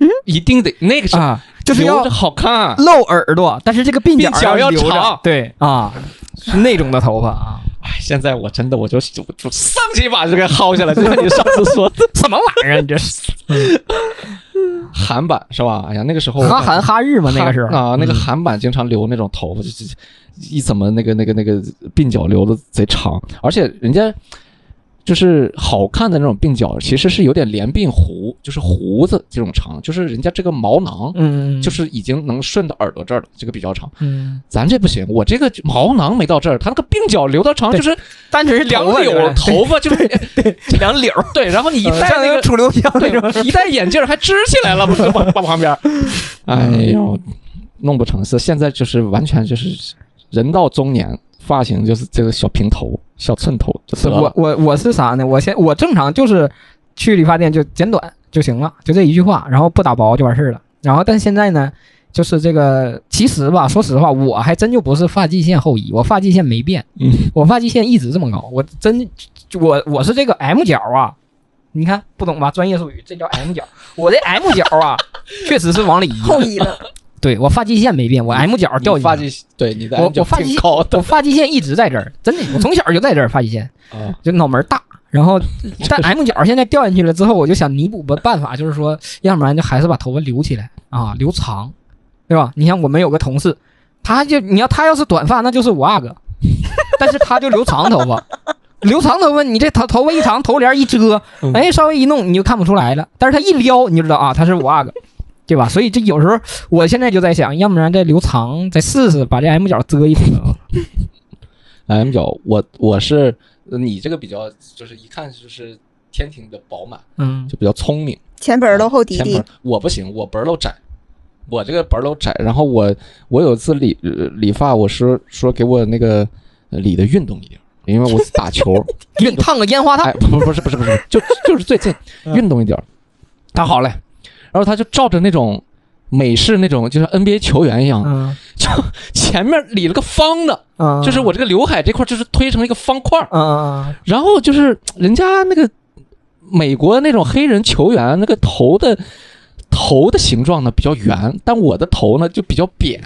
嗯？一定得那个是啊，就是要好看，露耳朵，但是这个鬓角要留着长。对啊，是那种的头发啊，哎，现在我真的我就就就上去把这个薅下来，就像你上次说的 什么玩意儿？你这是韩版是吧？哎呀，那个时候哈韩哈日嘛？那个时候啊，那个嗯韩版经常留那种头发，就就一怎么那个那个那个鬓角留的贼长，而且人家就是好看的那种鬓角，其实是有点连鬓胡，就是胡子这种长，就是人家这个毛囊。嗯，就是已经能顺到耳朵这儿了，这个比较长。嗯，咱这不行，我这个毛囊没到这儿，他那个鬓角留到长，就是单纯是两绺头发，就是两绺，对。然后你一戴那个楚留香那种。对，一戴眼镜还支起来了，不是往 往旁边儿。哎呦，弄不成是现在就是完全就是人到中年，发型就是这个小平头、小寸头就得了。我我我是啥呢？我先我正常就是去理发店就剪短就行了，就这一句话，然后不打薄就完事儿了。然后但现在呢，就是这个其实吧，说实话，我还真就不是发际线后移，我发际线没变，嗯，我发际线一直这么高，我真我我是这个 M 角啊。你看不懂吧？专业术语，这叫 M 角。我这 M 角啊，确实是往里移。后移了。对我发际线没变，我 M 角掉进去发际对你的我我发际挺高的我发际线一直在这儿，真的，我从小就在这儿发际线。啊。就脑门大，然后但 M 角现在掉进去了之后，我就想弥补个办法，就是说，要不然就还是把头发留起来啊，留长，对吧？你像我们有个同事，他就你要他要是短发，那就是五阿哥，但是他就留长头发。留长头发，你这头头发一长，头帘一遮，嗯哎，稍微一弄你就看不出来了。但是他一撩，你就知道啊，他是五阿哥，对吧？所以这有时候我现在就在想，要不然再留长，再试试把这 M 角遮一遮。M 角，我我是呃你这个比较就是一看就是天庭比较饱满，嗯就比较聪明。前本儿露后底底前本，我不行，我本儿露窄，我这个本儿露窄。然后我我有一次理呃理发，我是说给我那个呃理的运动一点，因为我打球，给你烫个烟花烫哎，，不不是不是不是，就就是最近嗯运动一点儿。他好嘞，然后他就照着那种美式那种，就像 NBA 球员一样，嗯就前面理了个方的，嗯，就是我这个刘海这块就是推成一个方块。然后就是人家那个美国那种黑人球员那个头的头的形状呢比较圆，但我的头呢就比较扁，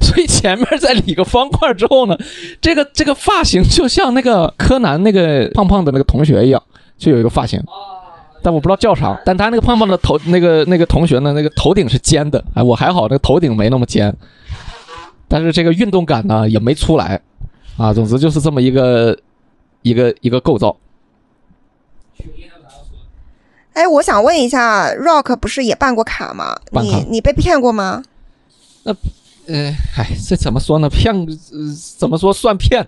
所以前面再理个方块之后呢，这个这个发型就像那个柯南那个胖胖的那个同学一样，就有一个发型。但我不知道叫啥，但他那个胖胖的头，那个那个同学呢，那个头顶是尖的，哎，我还好，那个头顶没那么尖，但是这个运动感呢也没出来，啊，总之就是这么一个一个一个构造。哎，我想问一下，Rock 不是也办过卡吗？卡你你被骗过吗？呃，哎，这怎么说呢？骗，呃，怎么说算骗？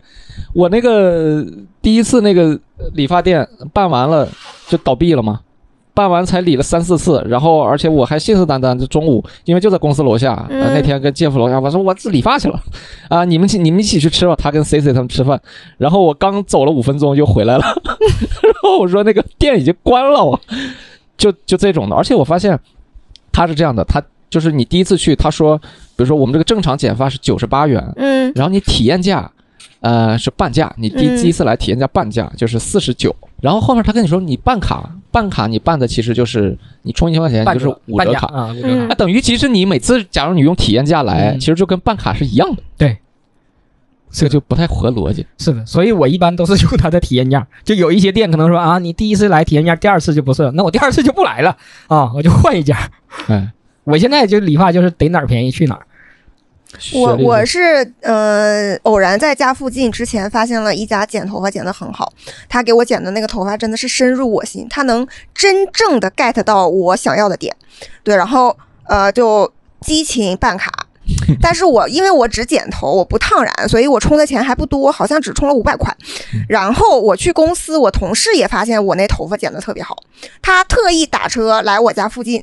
我那个第一次那个理发店办完了就倒闭了嘛，办完才理了三四次，然后而且我还信誓旦旦，就中午因为就在公司楼下，那天跟姐夫楼下，我说我自理发去了，啊，你们去你们一起去吃吧，他跟 C C 他们吃饭，然后我刚走了五分钟就回来了，然后我说那个店已经关了，我就就这种的，而且我发现他是这样的，他就是你第一次去，他说，比如说我们这个正常剪发是九十八元，嗯然后你体验价，呃是半价，你第嗯第一次来体验价半价就是四十九，然后后面他跟你说你办卡，办卡你办的其实就是你充一千块钱就是五折卡，啊，五折嗯卡。那等于其实你每次假如你用体验价来，嗯其实就跟办卡是一样的，对，这个就不太合逻辑。是的，所以我一般都是用它的体验价。就有一些店可能说啊，你第一次来体验价，第二次就不是了，那我第二次就不来了啊，我就换一家。哎，我现在就理发就是逮哪儿便宜去哪儿。我我是呃偶然在家附近之前发现了一家剪头发剪得很好，他给我剪的那个头发真的是深入我心，他能真正的 get 到我想要的点，对，然后呃就激情办卡。但是我因为我只剪头，我不烫染，所以我充的钱还不多，好像只充了五百块。然后我去公司，我同事也发现我那头发剪得特别好，他特意打车来我家附近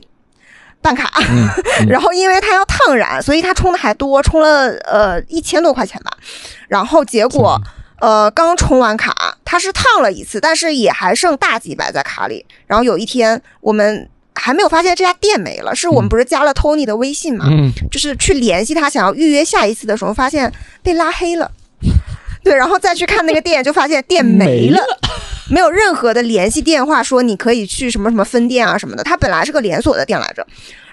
办卡。嗯嗯 然后因为他要烫染，所以他充的还多，充了呃一千多块钱吧。然后结果呃刚充完卡，他是烫了一次，但是也还剩大几百在卡里。然后有一天我们还没有发现这家店没了，是我们嗯不是加了 Tony 的微信嘛？嗯，就是去联系他，想要预约下一次的时候，发现被拉黑了。对，然后再去看那个店，就发现店没没了，没有任何的联系电话，说你可以去什么什么分店啊什么的。它本来是个连锁的店来着，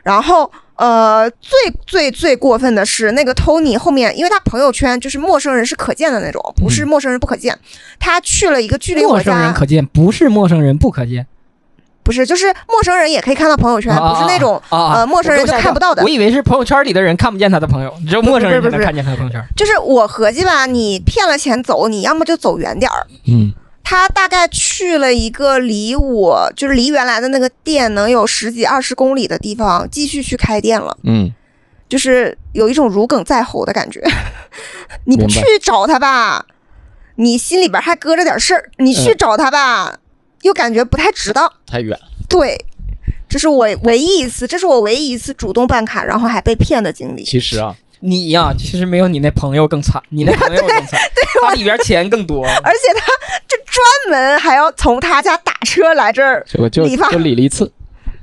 然后呃，最最最过分的是那个 Tony 后面，因为他朋友圈就是陌生人是可见的那种，不是陌生人不可见。他去了一个距离我陌生人家可见，不是陌生人不可见。不是，就是陌生人也可以看到朋友圈，啊不是那种呃陌生人就看不到的我。以为是朋友圈里的人看不见他的朋友，只有陌生人才能看见他的朋友圈。就是我合计吧，你骗了钱走，你要么就走远点儿。嗯他大概去了一个离我就是离原来的那个店能有十几二十公里的地方，继续去开店了，嗯，就是有一种如鲠在喉的感觉。你去找他吧，你心里边还搁着点事儿；你去嗯找他吧，又感觉不太值当。太远。对，这是我唯一一次，这是我唯一一次主动办卡然后还被骗的经历。其实啊，你呀，其实没有你那朋友更惨，你那朋友更惨，他里边钱更多。而且他这专门还要从他家打车来这儿，就就理发就理了一次。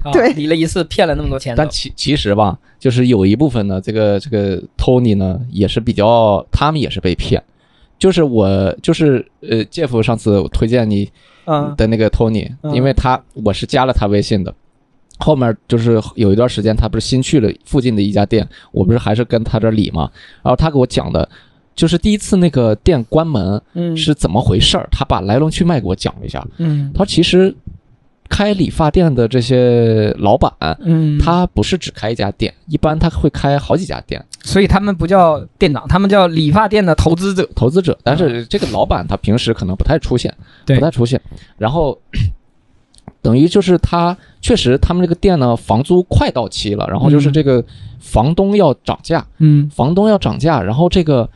啊对理了一次骗了那么多钱，但其其实吧，就是有一部分呢，这个这个 Tony 呢，也是比较，他们也是被骗。就是我就是呃，Jeff 上次我推荐你嗯。的那个 Tony，、嗯。因为他我是加了他微信的。后面就是有一段时间，他不是新去了附近的一家店，我不是还是跟他这儿理嘛，然后他给我讲的，就是第一次那个店关门嗯。是怎么回事儿，他把来龙去脉给我讲了一下。嗯。他说其实开理发店的这些老板，嗯，他不是只开一家店，一般他会开好几家店，所以他们不叫店长，他们叫理发店的投资者。投资者。但是这个老板他平时可能不太出现，对不太出现。然后 等于就是他确实他们这个店呢房租快到期了，然后就是嗯这个房东要涨价，嗯房东要涨价，然后这个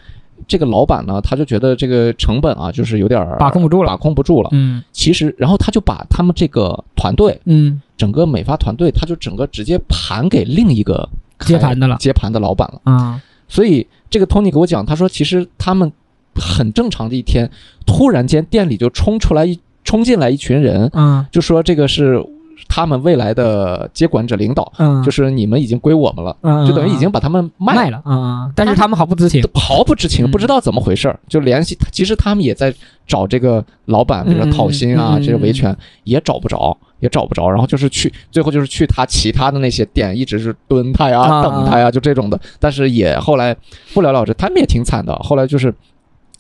这个老板呢他就觉得这个成本啊就是有点儿把控不住了。把控不住了。嗯。其实，然后他就把他们这个团队嗯。整个美发团队，他就整个直接盘给另一个接盘的了。接盘的老板了。啊。所以这个 Tony 给我讲，他说其实他们很正常的一天，突然间店里就冲出来一冲进来一群人，嗯就说这个是他们未来的接管者领导，嗯，就是你们已经归我们了，嗯就等于已经把他们卖卖了啊，但是他们毫不知情。毫不知情，嗯不知道怎么回事儿，就联系。其实他们也在找这个老板，比如说讨薪啊，这些维权也找不着，也找不着。然后就是去，最后就是去他其他的那些店，一直是蹲他呀、啊等他呀，就这种的。但是也后来不了了之，他们也挺惨的。后来就是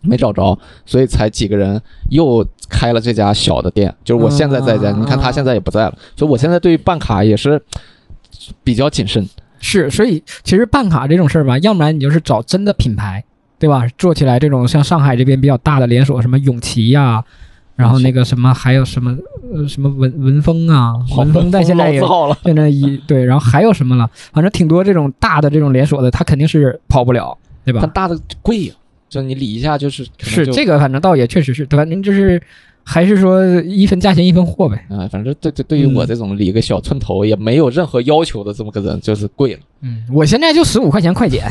没找着，所以才几个人又开了这家小的店。就是我现在在家，啊你看他现在也不在了，所以我现在对于办卡也是比较谨慎。是，所以其实办卡这种事儿吧，要不然你就是找真的品牌，对吧？做起来这种像上海这边比较大的连锁，什么永琪呀、然后那个什么还有什么呃什么文文峰啊，文峰在现在也了，现在一对，然后还有什么了？反正挺多这种大的这种连锁的，它肯定是跑不了，对吧但？大的贵呀、就你理一下就是是这个，反正倒也确实是，反正就是还是说一分价钱一分货呗。啊，反正对对，对于我嗯这种理个小寸头也没有任何要求的这么个人，就是贵了。嗯，我现在就十五块钱快剪，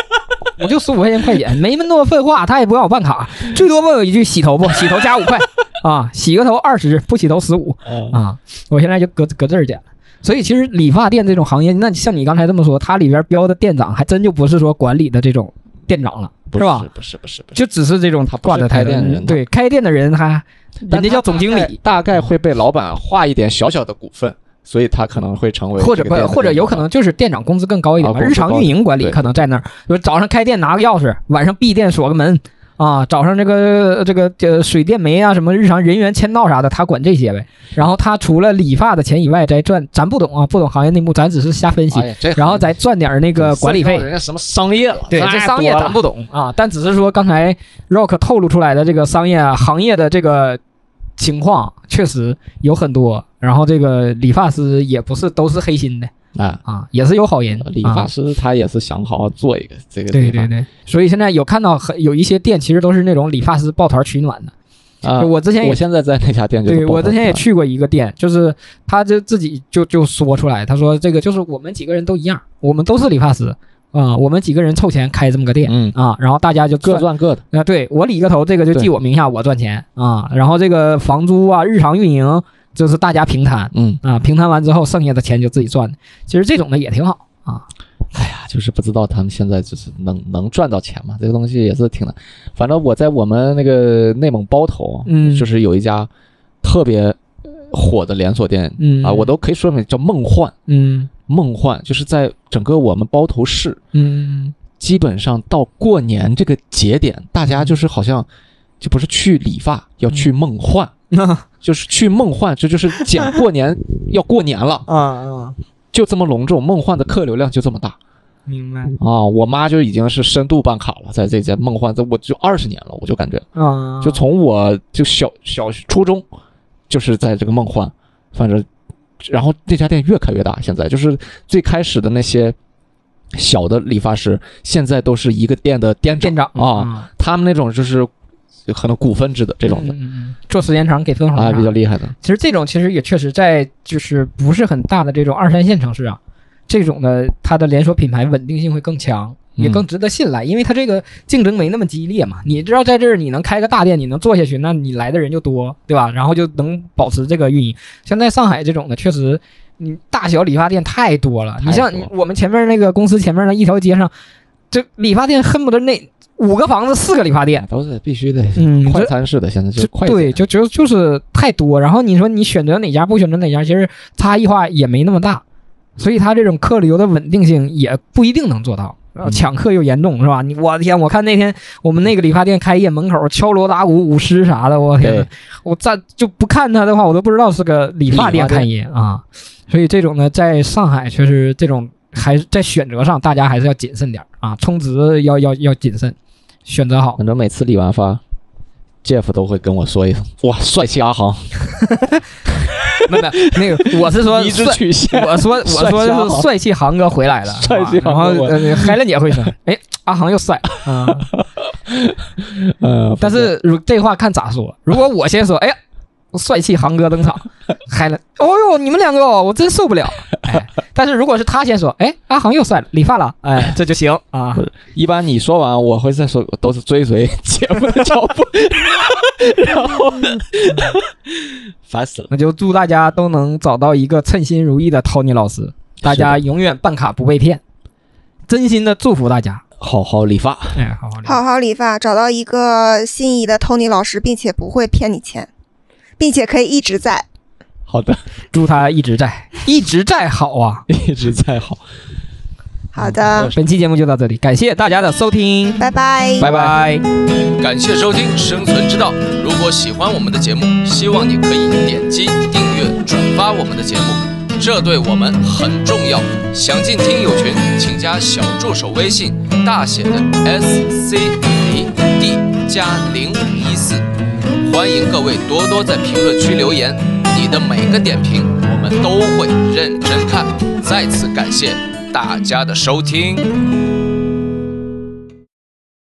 我就十五块钱快剪，没那么多废话，他也不让我办卡，最多问我一句洗头不？洗头加五块啊，洗个头二十，不洗头十五啊，啊，我现在就搁搁这儿剪。所以其实理发店这种行业，那像你刚才这么说，它里边标的店长还真就不是说管理的这种店长了，不是吧？不是不是不是，就只是这种他挂着台开店的人对，开店的人他人家叫总经理，大概会被老板划一点小小的股份，所以他可能会成为或者不这个店的或者有可能就是店长工资更高一点吧，日常运营管理可能在那儿，就早上开店拿个钥匙，晚上闭店锁个门啊，早上这个这个呃水电煤啊什么日常人员签到啥的，他管这些呗。然后他除了理发的钱以外，再赚，咱不懂啊，不懂行业内幕，咱只是瞎分析，然后再赚点那个管理费。人家什么商业了，对，这商业咱不懂啊，但只是说刚才 Rock 透露出来的这个商业啊行业的这个情况，确实有很多。然后这个理发师也不是都是黑心的啊。啊，也是有好人。理发啊师他也是想好好做一个这个对对对，所以现在有看到很有一些店，其实都是那种理发师抱团取暖的。啊就，我之前也我现在在那家店就对我之前也去过一个店，就是他就自己就就说出来，他说这个就是我们几个人都一样，我们都是理发师啊、我们几个人凑钱开这么个店嗯，啊，然后大家就各赚赚各的，啊，对我理个头，这个就记我名下，我赚钱啊。然后这个房租啊、日常运营，就是大家平摊嗯，啊，平摊完之后，剩下的钱就自己赚。其实这种的也挺好啊。哎呀，就是不知道他们现在就是能能赚到钱吗？这个东西也是挺难。反正我在我们那个内蒙包头，嗯就是有一家特别火的连锁店，嗯啊，我都可以说明叫梦幻。嗯梦幻就是在整个我们包头市，嗯基本上到过年这个节点，大家就是好像就不是去理发，要去梦幻，嗯 就是去梦幻，这就是讲过年要过年了，啊啊，就这么隆重。梦幻的客流量就这么大，明白。啊，我妈就已经是深度办卡了，在这家梦幻，这我就二十年了，我就感觉，啊，就从我就小小初中，就是在这个梦幻，反正，然后这家店越开越大，现在就是最开始的那些小的理发师，现在都是一个店的店长店长啊，，他们那种就是可能股份制的这种的做时间长给分红啊，比较。厉害的，其实这种其实也确实在就是不是很大的这种二三线城市啊，这种的它的连锁品牌稳定性会更强，也嗯更值得信赖，因为它这个竞争没那么激烈嘛。你知道在这儿你能开个大店，你能做下去，那你来的人就多，对吧？然后就能保持这个运营。像在上海这种的，确实你大小理发店太多了。你像我们前面那个公司前面的一条街上，这理发店恨不得那五个房子四个理发店。都是必须的，嗯，快餐式的，现在就快对，就就就是太多。然后你说你选择哪家不选择哪家，其实差异化也没那么大，所以它这种客流的稳定性也不一定能做到。然后嗯抢客又严重，是吧？你我的天，我看那天我们那个理发店开业门口敲锣打鼓舞狮啥的，我天，我站就不看他的话，我都不知道是个理发店开业啊。所以这种呢，在上海确实这种还是在选择上，大家还是要谨慎点儿啊，充值要要要谨慎，选择好。反正每次理完发，Jeff 都会跟我说一声：“哇，帅气阿航，没有没有，那个我是 说。我说我说的是帅气航哥回来了，帅气航哥呃海伦姐会说，哎，阿航又帅了啊。呃，但是如这话看咋说，如果我先说，哎呀，帅气航哥登场，嗨了，哦呦，你们两个哦，我真受不了。哎，但是如果是他先说，哎，阿航又帅了，理发了，哎，这就行啊。一般你说完，我会再说，都是追随节目的脚步，然后烦死了。那就祝大家都能找到一个称心如意的 Tony 老师，大家永远办卡不被骗，真心的祝福大家。好好理发，哎，好好聊。好好理发，找到一个心仪的 Tony 老师，并且不会骗你钱，并且可以一直在。好的，祝他一直在，一直在好啊！一直在好，好的，本期节目就到这里，感谢大家的收听，拜拜。拜拜。感谢收听《生存之道》。如果喜欢我们的节目，希望你可以点击订阅、转发我们的节目，这对我们很重要。想进听友群，请加小助手微信，大写的 S C A D 加零五一四。欢迎各位多多在评论区留言，你的每个点评我们都会认真看。再次感谢大家的收听。